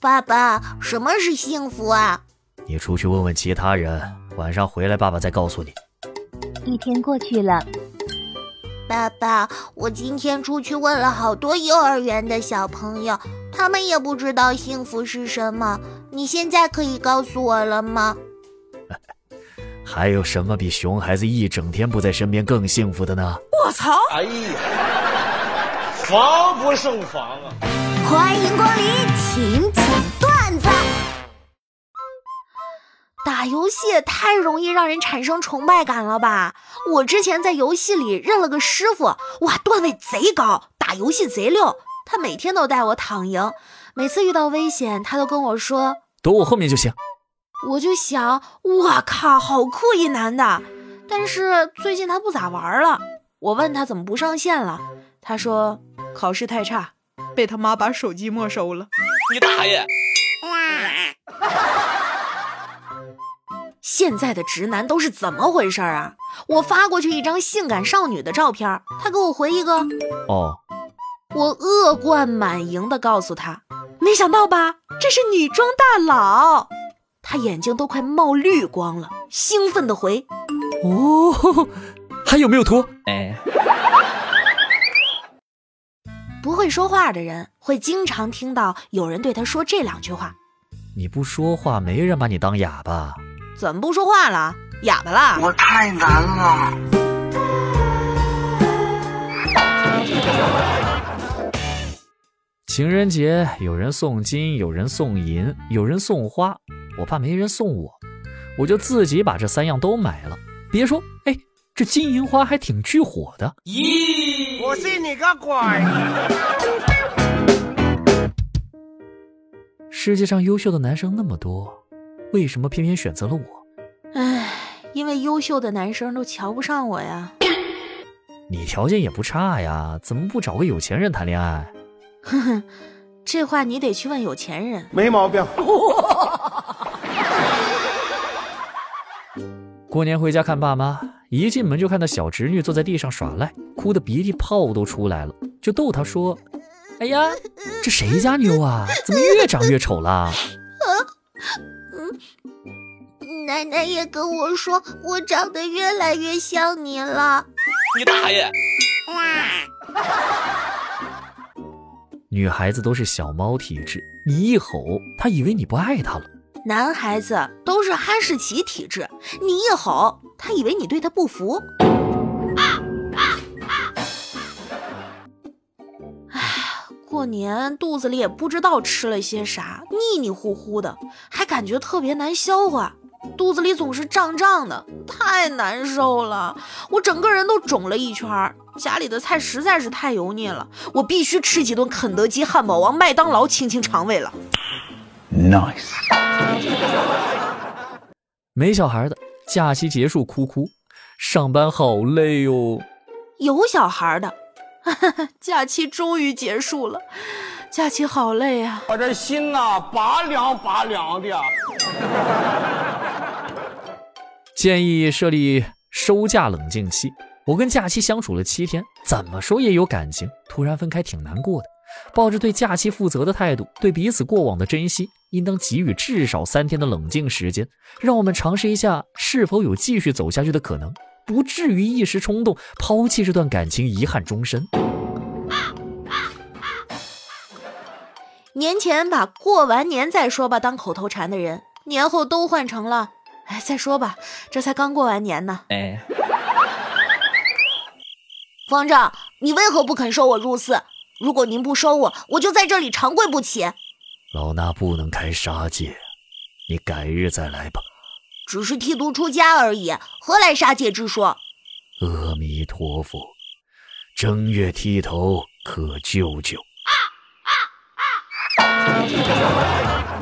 爸爸，什么是幸福啊？你出去问问其他人，晚上回来爸爸再告诉你。一天过去了，爸爸，我今天出去问了好多幼儿园的小朋友，他们也不知道幸福是什么。你现在可以告诉我了吗？还有什么比熊孩子一整天不在身边更幸福的呢？我操！哎呀，防不胜防啊！欢迎光临，请讲段子。打游戏也太容易让人产生崇拜感了吧？我之前在游戏里认了个师傅，哇，段位贼高，打游戏贼溜。他每天都带我躺赢，每次遇到危险，他都跟我说：“躲我后面就行。”我就想，哇靠，好酷一男的。但是最近他不咋玩了。我问他怎么不上线了，他说考试太差，被他妈把手机没收了。你大爷！现在的直男都是怎么回事啊？我发过去一张性感少女的照片，他给我回一个哦。我恶贯满盈的告诉他，没想到吧，这是女装大佬。他眼睛都快冒绿光了，兴奋的回：“哦，还有没有图？”哎，不会说话的人会经常听到有人对他说这两句话：“你不说话，没人把你当哑巴。”怎么不说话了？哑巴了？我太难了。情人节有人送金，有人送银，有人送花。我怕没人送我，我就自己把这三样都买了。别说，哎，这金银花还挺聚火的。咦，我信你个鬼！世界上优秀的男生那么多，为什么偏偏选择了我？唉，因为优秀的男生都瞧不上我呀。你条件也不差呀，怎么不找个有钱人谈恋爱？哼哼，这话你得去问有钱人。没毛病。过年回家看爸妈，一进门就看到小侄女坐在地上耍赖，哭的鼻涕泡都出来了，就逗他说：“哎呀，这谁家妞啊？怎么越长越丑了？”嗯，奶奶也跟我说我长得越来越像你了。你大爷！女孩子都是小猫体质，你一吼，她以为你不爱她了。男孩子都是哈士奇体质，你一吼，他以为你对他不服。过年肚子里也不知道吃了些啥，腻腻乎乎的，还感觉特别难消化，肚子里总是胀胀的，太难受了。我整个人都肿了一圈，家里的菜实在是太油腻了，我必须吃几顿肯德基、汉堡王、麦当劳清清肠胃了。Nice。没小孩的假期结束哭哭，上班好累哟。有小孩的，假期终于结束了，假期好累啊！我这心呐，拔凉拔凉的。建议设立收假冷静期。我跟假期相处了七天，怎么说也有感情，突然分开挺难过的。抱着对假期负责的态度，对彼此过往的珍惜，应当给予至少三天的冷静时间，让我们尝试一下是否有继续走下去的可能，不至于一时冲动抛弃这段感情，遗憾终身。年前把过完年再说吧当口头禅的人，年后都换成了哎再说吧，这才刚过完年呢。哎，方丈，你为何不肯收我入寺？如果您不收我，我就在这里长跪不起。老衲不能开杀戒，你改日再来吧。只是剃度出家而已，何来杀戒之说？阿弥陀佛，正月剃头可救救。啊啊啊